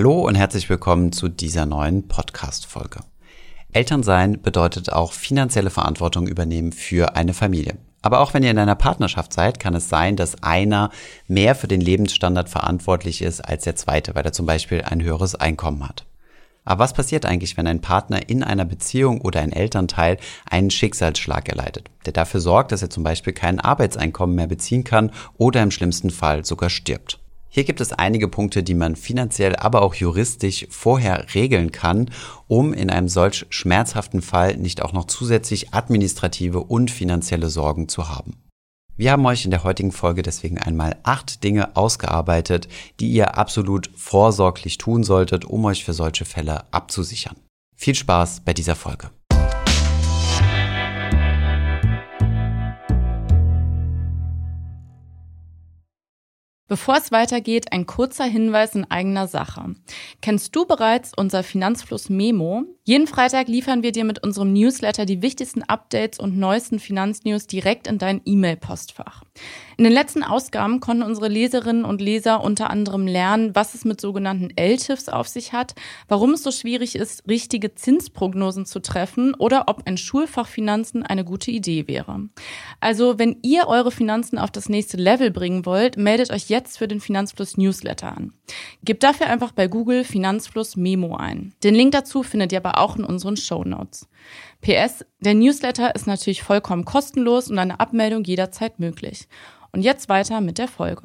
Hallo und herzlich willkommen zu dieser neuen Podcast-Folge. Elternsein bedeutet auch finanzielle Verantwortung übernehmen für eine Familie. Aber auch wenn ihr in einer Partnerschaft seid, kann es sein, dass einer mehr für den Lebensstandard verantwortlich ist als der zweite, weil er zum Beispiel ein höheres Einkommen hat. Aber was passiert eigentlich, wenn ein Partner in einer Beziehung oder ein Elternteil einen Schicksalsschlag erleidet, der dafür sorgt, dass er zum Beispiel kein Arbeitseinkommen mehr beziehen kann oder im schlimmsten Fall sogar stirbt? Hier gibt es einige Punkte, die man finanziell, aber auch juristisch vorher regeln kann, um in einem solch schmerzhaften Fall nicht auch noch zusätzlich administrative und finanzielle Sorgen zu haben. Wir haben euch in der heutigen Folge deswegen einmal acht Dinge ausgearbeitet, die ihr absolut vorsorglich tun solltet, um euch für solche Fälle abzusichern. Viel Spaß bei dieser Folge. Bevor es weitergeht, ein kurzer Hinweis in eigener Sache. Kennst du bereits unser Finanzfluss Memo? Jeden Freitag liefern wir dir mit unserem Newsletter die wichtigsten Updates und neuesten Finanznews direkt in dein E-Mail-Postfach. In den letzten Ausgaben konnten unsere Leserinnen und Leser unter anderem lernen, was es mit sogenannten LTIFs auf sich hat, warum es so schwierig ist, richtige Zinsprognosen zu treffen oder ob ein Schulfach Finanzen eine gute Idee wäre. Also, wenn ihr eure Finanzen auf das nächste Level bringen wollt, meldet euch jetzt für den Finanzfluss Newsletter an. Gebt dafür einfach bei Google Finanzfluss Memo ein. Den Link dazu findet ihr aber auch in unseren Show. PS, der Newsletter ist natürlich vollkommen kostenlos und eine Abmeldung jederzeit möglich. Und jetzt weiter mit der Folge.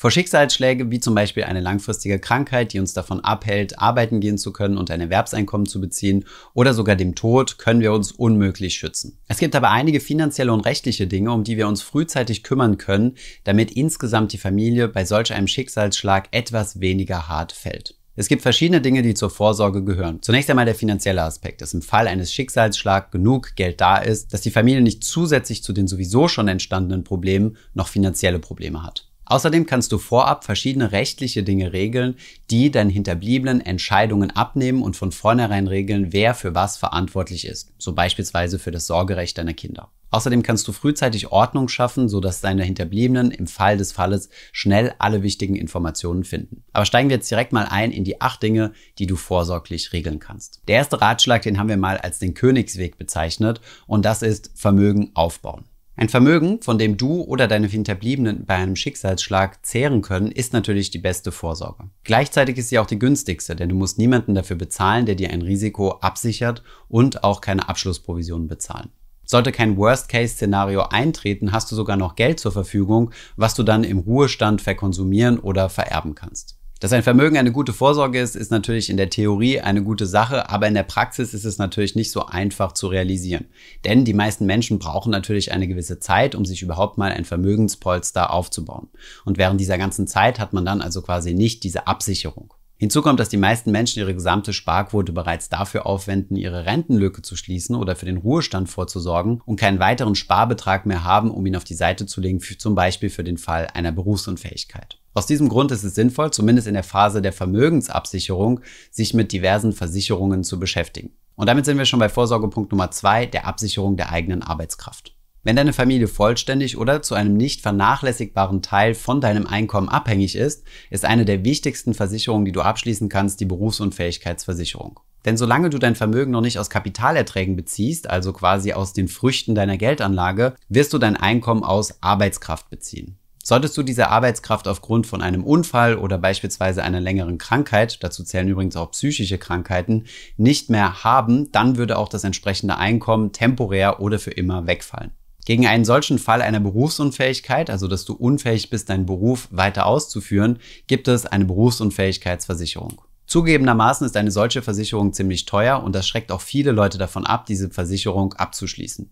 Vor Schicksalsschläge wie zum Beispiel eine langfristige Krankheit, die uns davon abhält, arbeiten gehen zu können und ein Erwerbseinkommen zu beziehen, oder sogar dem Tod, können wir uns unmöglich schützen. Es gibt aber einige finanzielle und rechtliche Dinge, um die wir uns frühzeitig kümmern können, damit insgesamt die Familie bei solch einem Schicksalsschlag etwas weniger hart fällt. Es gibt verschiedene Dinge, die zur Vorsorge gehören. Zunächst einmal der finanzielle Aspekt, dass im Fall eines Schicksalsschlags genug Geld da ist, dass die Familie nicht zusätzlich zu den sowieso schon entstandenen Problemen noch finanzielle Probleme hat. Außerdem kannst du vorab verschiedene rechtliche Dinge regeln, die deinen Hinterbliebenen Entscheidungen abnehmen und von vornherein regeln, wer für was verantwortlich ist, so beispielsweise für das Sorgerecht deiner Kinder. Außerdem kannst du frühzeitig Ordnung schaffen, sodass deine Hinterbliebenen im Fall des Falles schnell alle wichtigen Informationen finden. Aber steigen wir jetzt direkt mal ein in die acht Dinge, die du vorsorglich regeln kannst. Der erste Ratschlag, den haben wir mal als den Königsweg bezeichnet und das ist Vermögen aufbauen. Ein Vermögen, von dem du oder deine Hinterbliebenen bei einem Schicksalsschlag zehren können, ist natürlich die beste Vorsorge. Gleichzeitig ist sie auch die günstigste, denn du musst niemanden dafür bezahlen, der dir ein Risiko absichert und auch keine Abschlussprovisionen bezahlen. Sollte kein Worst-Case-Szenario eintreten, hast du sogar noch Geld zur Verfügung, was du dann im Ruhestand verkonsumieren oder vererben kannst. Dass ein Vermögen eine gute Vorsorge ist, ist natürlich in der Theorie eine gute Sache, aber in der Praxis ist es natürlich nicht so einfach zu realisieren. Denn die meisten Menschen brauchen natürlich eine gewisse Zeit, um sich überhaupt mal ein Vermögenspolster aufzubauen. Und während dieser ganzen Zeit hat man dann also quasi nicht diese Absicherung. Hinzu kommt, dass die meisten Menschen ihre gesamte Sparquote bereits dafür aufwenden, ihre Rentenlücke zu schließen oder für den Ruhestand vorzusorgen und keinen weiteren Sparbetrag mehr haben, um ihn auf die Seite zu legen, zum Beispiel für den Fall einer Berufsunfähigkeit. Aus diesem Grund ist es sinnvoll, zumindest in der Phase der Vermögensabsicherung, sich mit diversen Versicherungen zu beschäftigen. Und damit sind wir schon bei Vorsorgepunkt Nummer zwei, der Absicherung der eigenen Arbeitskraft. Wenn deine Familie vollständig oder zu einem nicht vernachlässigbaren Teil von deinem Einkommen abhängig ist, ist eine der wichtigsten Versicherungen, die du abschließen kannst, die Berufsunfähigkeitsversicherung. Denn solange du dein Vermögen noch nicht aus Kapitalerträgen beziehst, also quasi aus den Früchten deiner Geldanlage, wirst du dein Einkommen aus Arbeitskraft beziehen. Solltest du diese Arbeitskraft aufgrund von einem Unfall oder beispielsweise einer längeren Krankheit, dazu zählen übrigens auch psychische Krankheiten, nicht mehr haben, dann würde auch das entsprechende Einkommen temporär oder für immer wegfallen. Gegen einen solchen Fall einer Berufsunfähigkeit, also dass du unfähig bist, deinen Beruf weiter auszuführen, gibt es eine Berufsunfähigkeitsversicherung. Zugegebenermaßen ist eine solche Versicherung ziemlich teuer und das schreckt auch viele Leute davon ab, diese Versicherung abzuschließen.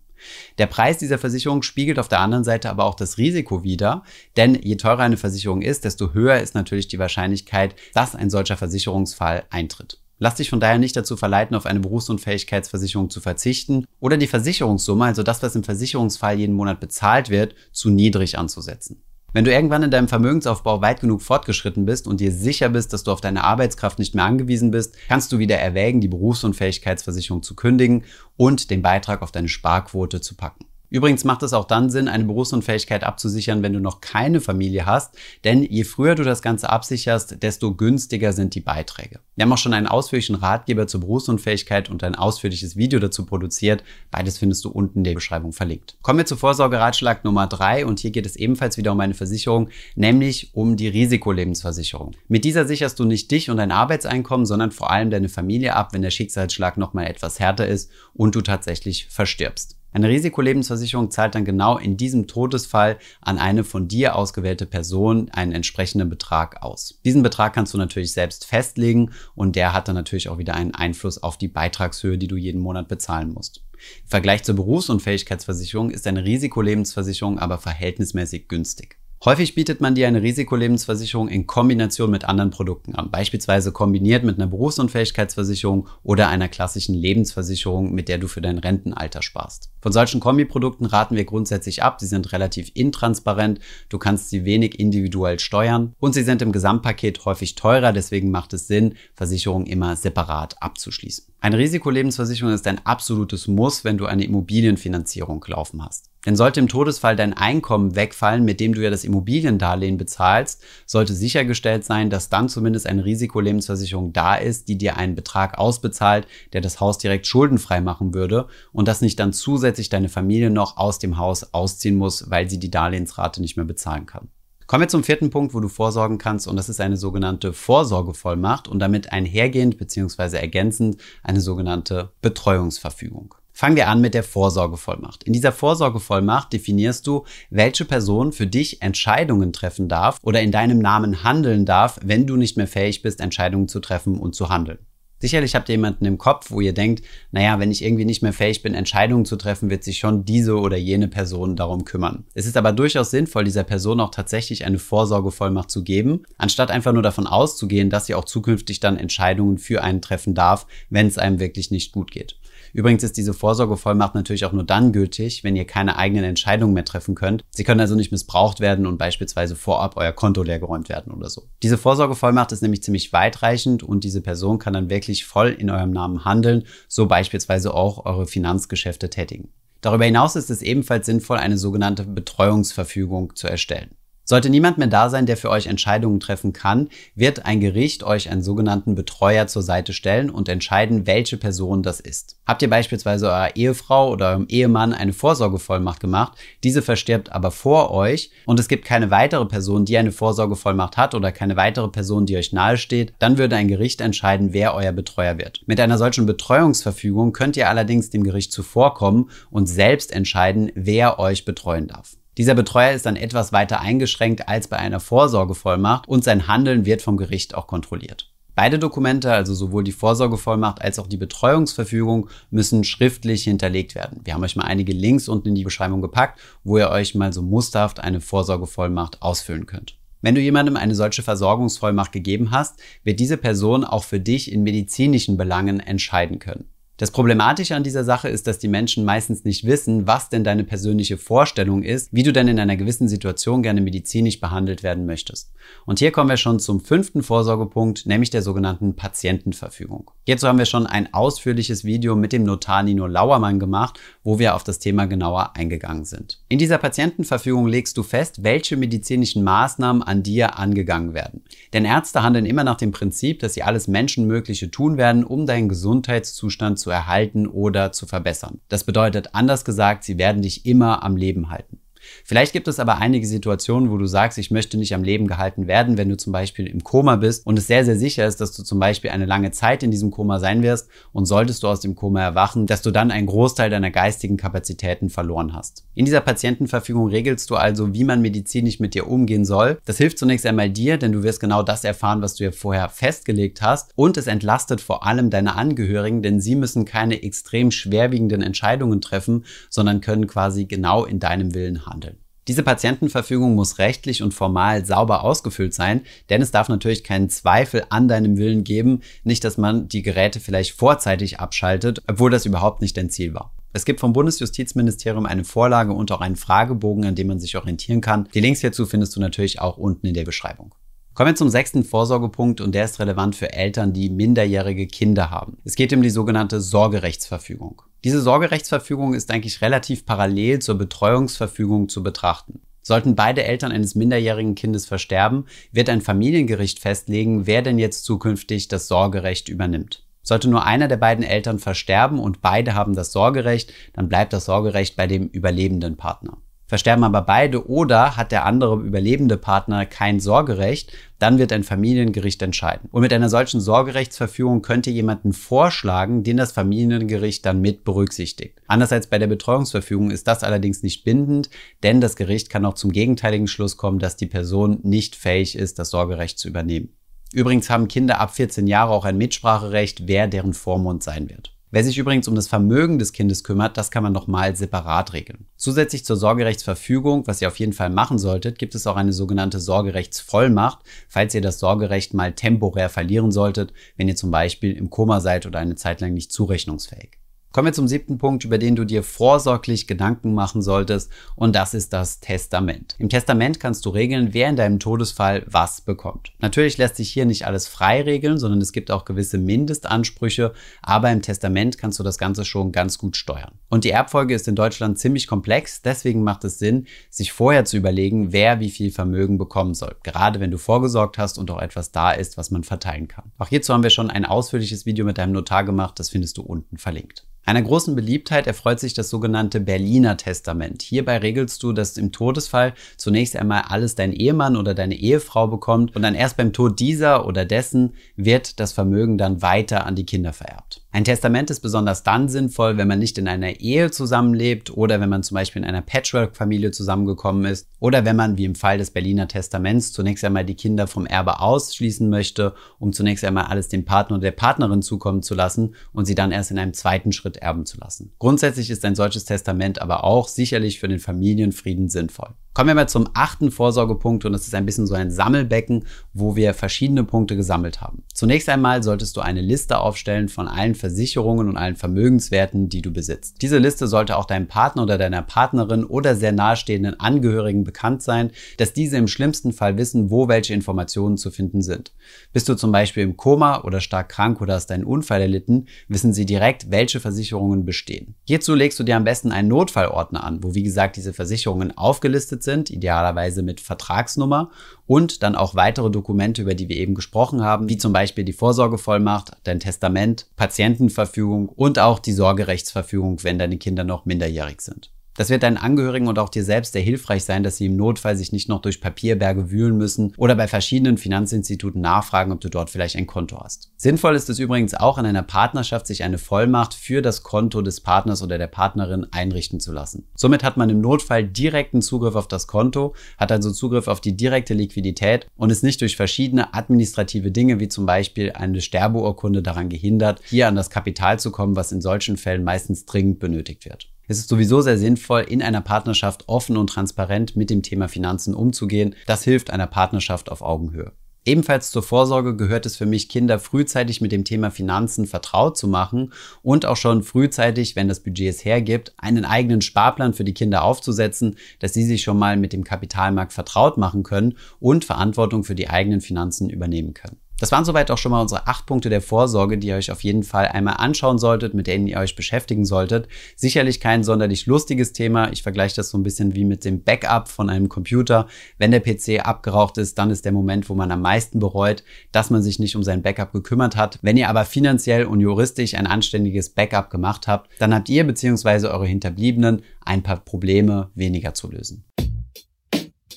Der Preis dieser Versicherung spiegelt auf der anderen Seite aber auch das Risiko wider, denn je teurer eine Versicherung ist, desto höher ist natürlich die Wahrscheinlichkeit, dass ein solcher Versicherungsfall eintritt. Lass dich von daher nicht dazu verleiten, auf eine Berufsunfähigkeitsversicherung zu verzichten oder die Versicherungssumme, also das, was im Versicherungsfall jeden Monat bezahlt wird, zu niedrig anzusetzen. Wenn du irgendwann in deinem Vermögensaufbau weit genug fortgeschritten bist und dir sicher bist, dass du auf deine Arbeitskraft nicht mehr angewiesen bist, kannst du wieder erwägen, die Berufsunfähigkeitsversicherung zu kündigen und den Beitrag auf deine Sparquote zu packen. Übrigens macht es auch dann Sinn, eine Berufsunfähigkeit abzusichern, wenn du noch keine Familie hast, denn je früher du das Ganze absicherst, desto günstiger sind die Beiträge. Wir haben auch schon einen ausführlichen Ratgeber zur Berufsunfähigkeit und ein ausführliches Video dazu produziert. Beides findest du unten in der Beschreibung verlinkt. Kommen wir zu Vorsorgeratschlag Nummer drei und hier geht es ebenfalls wieder um eine Versicherung, nämlich um die Risikolebensversicherung. Mit dieser sicherst du nicht dich und dein Arbeitseinkommen, sondern vor allem deine Familie ab, wenn der Schicksalsschlag nochmal etwas härter ist und du tatsächlich verstirbst. Eine Risikolebensversicherung zahlt dann genau in diesem Todesfall an eine von dir ausgewählte Person einen entsprechenden Betrag aus. Diesen Betrag kannst du natürlich selbst festlegen und der hat dann natürlich auch wieder einen Einfluss auf die Beitragshöhe, die du jeden Monat bezahlen musst. Im Vergleich zur Berufsunfähigkeitsversicherung ist eine Risikolebensversicherung aber verhältnismäßig günstig. Häufig bietet man dir eine Risikolebensversicherung in Kombination mit anderen Produkten an, beispielsweise kombiniert mit einer Berufsunfähigkeitsversicherung oder einer klassischen Lebensversicherung, mit der du für dein Rentenalter sparst. Von solchen Kombiprodukten raten wir grundsätzlich ab. Sie sind relativ intransparent, du kannst sie wenig individuell steuern und sie sind im Gesamtpaket häufig teurer, deswegen macht es Sinn, Versicherungen immer separat abzuschließen. Eine Risikolebensversicherung ist ein absolutes Muss, wenn du eine Immobilienfinanzierung laufen hast. Denn sollte im Todesfall dein Einkommen wegfallen, mit dem du ja das Immobiliendarlehen bezahlst, sollte sichergestellt sein, dass dann zumindest eine Risikolebensversicherung da ist, die dir einen Betrag ausbezahlt, der das Haus direkt schuldenfrei machen würde und dass nicht dann zusätzlich deine Familie noch aus dem Haus ausziehen muss, weil sie die Darlehensrate nicht mehr bezahlen kann. Kommen wir zum vierten Punkt, wo du vorsorgen kannst, und das ist eine sogenannte Vorsorgevollmacht und damit einhergehend bzw. ergänzend eine sogenannte Betreuungsverfügung. Fangen wir an mit der Vorsorgevollmacht. In dieser Vorsorgevollmacht definierst du, welche Person für dich Entscheidungen treffen darf oder in deinem Namen handeln darf, wenn du nicht mehr fähig bist, Entscheidungen zu treffen und zu handeln. Sicherlich habt ihr jemanden im Kopf, wo ihr denkt, naja, wenn ich irgendwie nicht mehr fähig bin, Entscheidungen zu treffen, wird sich schon diese oder jene Person darum kümmern. Es ist aber durchaus sinnvoll, dieser Person auch tatsächlich eine Vorsorgevollmacht zu geben, anstatt einfach nur davon auszugehen, dass sie auch zukünftig dann Entscheidungen für einen treffen darf, wenn es einem wirklich nicht gut geht. Übrigens ist diese Vorsorgevollmacht natürlich auch nur dann gültig, wenn ihr keine eigenen Entscheidungen mehr treffen könnt. Sie können also nicht missbraucht werden und beispielsweise vorab euer Konto leergeräumt werden oder so. Diese Vorsorgevollmacht ist nämlich ziemlich weitreichend und diese Person kann dann wirklich voll in eurem Namen handeln, so beispielsweise auch eure Finanzgeschäfte tätigen. Darüber hinaus ist es ebenfalls sinnvoll, eine sogenannte Betreuungsverfügung zu erstellen. Sollte niemand mehr da sein, der für euch Entscheidungen treffen kann, wird ein Gericht euch einen sogenannten Betreuer zur Seite stellen und entscheiden, welche Person das ist. Habt ihr beispielsweise eurer Ehefrau oder eurem Ehemann eine Vorsorgevollmacht gemacht, diese verstirbt aber vor euch und es gibt keine weitere Person, die eine Vorsorgevollmacht hat oder keine weitere Person, die euch nahesteht, dann würde ein Gericht entscheiden, wer euer Betreuer wird. Mit einer solchen Betreuungsverfügung könnt ihr allerdings dem Gericht zuvorkommen und selbst entscheiden, wer euch betreuen darf. Dieser Betreuer ist dann etwas weiter eingeschränkt als bei einer Vorsorgevollmacht und sein Handeln wird vom Gericht auch kontrolliert. Beide Dokumente, also sowohl die Vorsorgevollmacht als auch die Betreuungsverfügung, müssen schriftlich hinterlegt werden. Wir haben euch mal einige Links unten in die Beschreibung gepackt, wo ihr euch mal so musterhaft eine Vorsorgevollmacht ausfüllen könnt. Wenn du jemandem eine solche Versorgungsvollmacht gegeben hast, wird diese Person auch für dich in medizinischen Belangen entscheiden können. Das Problematische an dieser Sache ist, dass die Menschen meistens nicht wissen, was denn deine persönliche Vorstellung ist, wie du denn in einer gewissen Situation gerne medizinisch behandelt werden möchtest. Und hier kommen wir schon zum fünften Vorsorgepunkt, nämlich der sogenannten Patientenverfügung. Hierzu haben wir schon ein ausführliches Video mit dem Notar Nino Lauermann gemacht, wo wir auf das Thema genauer eingegangen sind. In dieser Patientenverfügung legst du fest, welche medizinischen Maßnahmen an dir angegangen werden. Denn Ärzte handeln immer nach dem Prinzip, dass sie alles Menschenmögliche tun werden, um deinen Gesundheitszustand zu zu erhalten oder zu verbessern. Das bedeutet anders gesagt, sie werden dich immer am Leben halten. Vielleicht gibt es aber einige Situationen, wo du sagst, ich möchte nicht am Leben gehalten werden, wenn du zum Beispiel im Koma bist und es sehr, sehr sicher ist, dass du zum Beispiel eine lange Zeit in diesem Koma sein wirst und solltest du aus dem Koma erwachen, dass du dann einen Großteil deiner geistigen Kapazitäten verloren hast. In dieser Patientenverfügung regelst du also, wie man medizinisch mit dir umgehen soll. Das hilft zunächst einmal dir, denn du wirst genau das erfahren, was du ja vorher festgelegt hast und es entlastet vor allem deine Angehörigen, denn sie müssen keine extrem schwerwiegenden Entscheidungen treffen, sondern können quasi genau in deinem Willen handeln. Diese Patientenverfügung muss rechtlich und formal sauber ausgefüllt sein, denn es darf natürlich keinen Zweifel an deinem Willen geben, nicht dass man die Geräte vielleicht vorzeitig abschaltet, obwohl das überhaupt nicht dein Ziel war. Es gibt vom Bundesjustizministerium eine Vorlage und auch einen Fragebogen, an dem man sich orientieren kann. Die Links hierzu findest du natürlich auch unten in der Beschreibung. Kommen wir zum sechsten Vorsorgepunkt und der ist relevant für Eltern, die minderjährige Kinder haben. Es geht um die sogenannte Sorgerechtsverfügung. Diese Sorgerechtsverfügung ist eigentlich relativ parallel zur Betreuungsverfügung zu betrachten. Sollten beide Eltern eines minderjährigen Kindes versterben, wird ein Familiengericht festlegen, wer denn jetzt zukünftig das Sorgerecht übernimmt. Sollte nur einer der beiden Eltern versterben und beide haben das Sorgerecht, dann bleibt das Sorgerecht bei dem überlebenden Partner. Versterben aber beide oder hat der andere überlebende Partner kein Sorgerecht, dann wird ein Familiengericht entscheiden. Und mit einer solchen Sorgerechtsverfügung könnte jemanden vorschlagen, den das Familiengericht dann mit berücksichtigt. Anders als bei der Betreuungsverfügung ist das allerdings nicht bindend, denn das Gericht kann auch zum gegenteiligen Schluss kommen, dass die Person nicht fähig ist, das Sorgerecht zu übernehmen. Übrigens haben Kinder ab 14 Jahre auch ein Mitspracherecht, wer deren Vormund sein wird. Wer sich übrigens um das Vermögen des Kindes kümmert, das kann man nochmal separat regeln. Zusätzlich zur Sorgerechtsverfügung, was ihr auf jeden Fall machen solltet, gibt es auch eine sogenannte Sorgerechtsvollmacht, falls ihr das Sorgerecht mal temporär verlieren solltet, wenn ihr zum Beispiel im Koma seid oder eine Zeit lang nicht zurechnungsfähig. Kommen wir zum siebten Punkt, über den du dir vorsorglich Gedanken machen solltest, und das ist das Testament. Im Testament kannst du regeln, wer in deinem Todesfall was bekommt. Natürlich lässt sich hier nicht alles frei regeln, sondern es gibt auch gewisse Mindestansprüche, aber im Testament kannst du das Ganze schon ganz gut steuern. Und die Erbfolge ist in Deutschland ziemlich komplex, deswegen macht es Sinn, sich vorher zu überlegen, wer wie viel Vermögen bekommen soll, gerade wenn du vorgesorgt hast und auch etwas da ist, was man verteilen kann. Auch hierzu haben wir schon ein ausführliches Video mit deinem Notar gemacht, das findest du unten verlinkt. Einer großen Beliebtheit erfreut sich das sogenannte Berliner Testament. Hierbei regelst du, dass im Todesfall zunächst einmal alles dein Ehemann oder deine Ehefrau bekommt und dann erst beim Tod dieser oder dessen wird das Vermögen dann weiter an die Kinder vererbt. Ein Testament ist besonders dann sinnvoll, wenn man nicht in einer Ehe zusammenlebt oder wenn man zum Beispiel in einer Patchwork-Familie zusammengekommen ist oder wenn man, wie im Fall des Berliner Testaments, zunächst einmal die Kinder vom Erbe ausschließen möchte, um zunächst einmal alles dem Partner oder der Partnerin zukommen zu lassen und sie dann erst in einem zweiten Schritt erben zu lassen. Grundsätzlich ist ein solches Testament aber auch sicherlich für den Familienfrieden sinnvoll. Kommen wir mal zum achten Vorsorgepunkt und das ist ein bisschen so ein Sammelbecken, wo wir verschiedene Punkte gesammelt haben. Zunächst einmal solltest du eine Liste aufstellen von allen Versicherungen und allen Vermögenswerten, die du besitzt. Diese Liste sollte auch deinem Partner oder deiner Partnerin oder sehr nahestehenden Angehörigen bekannt sein, dass diese im schlimmsten Fall wissen, wo welche Informationen zu finden sind. Bist du zum Beispiel im Koma oder stark krank oder hast einen Unfall erlitten, wissen sie direkt, welche Versicherungen bestehen. Hierzu legst du dir am besten einen Notfallordner an, wo wie gesagt diese Versicherungen aufgelistet sind, idealerweise mit Vertragsnummer und dann auch weitere Dokumente, über die wir eben gesprochen haben, wie zum Beispiel die Vorsorgevollmacht, dein Testament, Patientenverfügung und auch die Sorgerechtsverfügung, wenn deine Kinder noch minderjährig sind. Das wird deinen Angehörigen und auch dir selbst sehr hilfreich sein, dass sie im Notfall sich nicht noch durch Papierberge wühlen müssen oder bei verschiedenen Finanzinstituten nachfragen, ob du dort vielleicht ein Konto hast. Sinnvoll ist es übrigens auch in einer Partnerschaft, sich eine Vollmacht für das Konto des Partners oder der Partnerin einrichten zu lassen. Somit hat man im Notfall direkten Zugriff auf das Konto, hat also Zugriff auf die direkte Liquidität und ist nicht durch verschiedene administrative Dinge wie zum Beispiel eine Sterbeurkunde daran gehindert, hier an das Kapital zu kommen, was in solchen Fällen meistens dringend benötigt wird. Es ist sowieso sehr sinnvoll, in einer Partnerschaft offen und transparent mit dem Thema Finanzen umzugehen. Das hilft einer Partnerschaft auf Augenhöhe. Ebenfalls zur Vorsorge gehört es für mich, Kinder frühzeitig mit dem Thema Finanzen vertraut zu machen und auch schon frühzeitig, wenn das Budget es hergibt, einen eigenen Sparplan für die Kinder aufzusetzen, dass sie sich schon mal mit dem Kapitalmarkt vertraut machen können und Verantwortung für die eigenen Finanzen übernehmen können. Das waren soweit auch schon mal unsere acht Punkte der Vorsorge, die ihr euch auf jeden Fall einmal anschauen solltet, mit denen ihr euch beschäftigen solltet. Sicherlich kein sonderlich lustiges Thema. Ich vergleiche das so ein bisschen wie mit dem Backup von einem Computer. Wenn der PC abgeraucht ist, dann ist der Moment, wo man am meisten bereut, dass man sich nicht um sein Backup gekümmert hat. Wenn ihr aber finanziell und juristisch ein anständiges Backup gemacht habt, dann habt ihr bzw. eure Hinterbliebenen ein paar Probleme weniger zu lösen.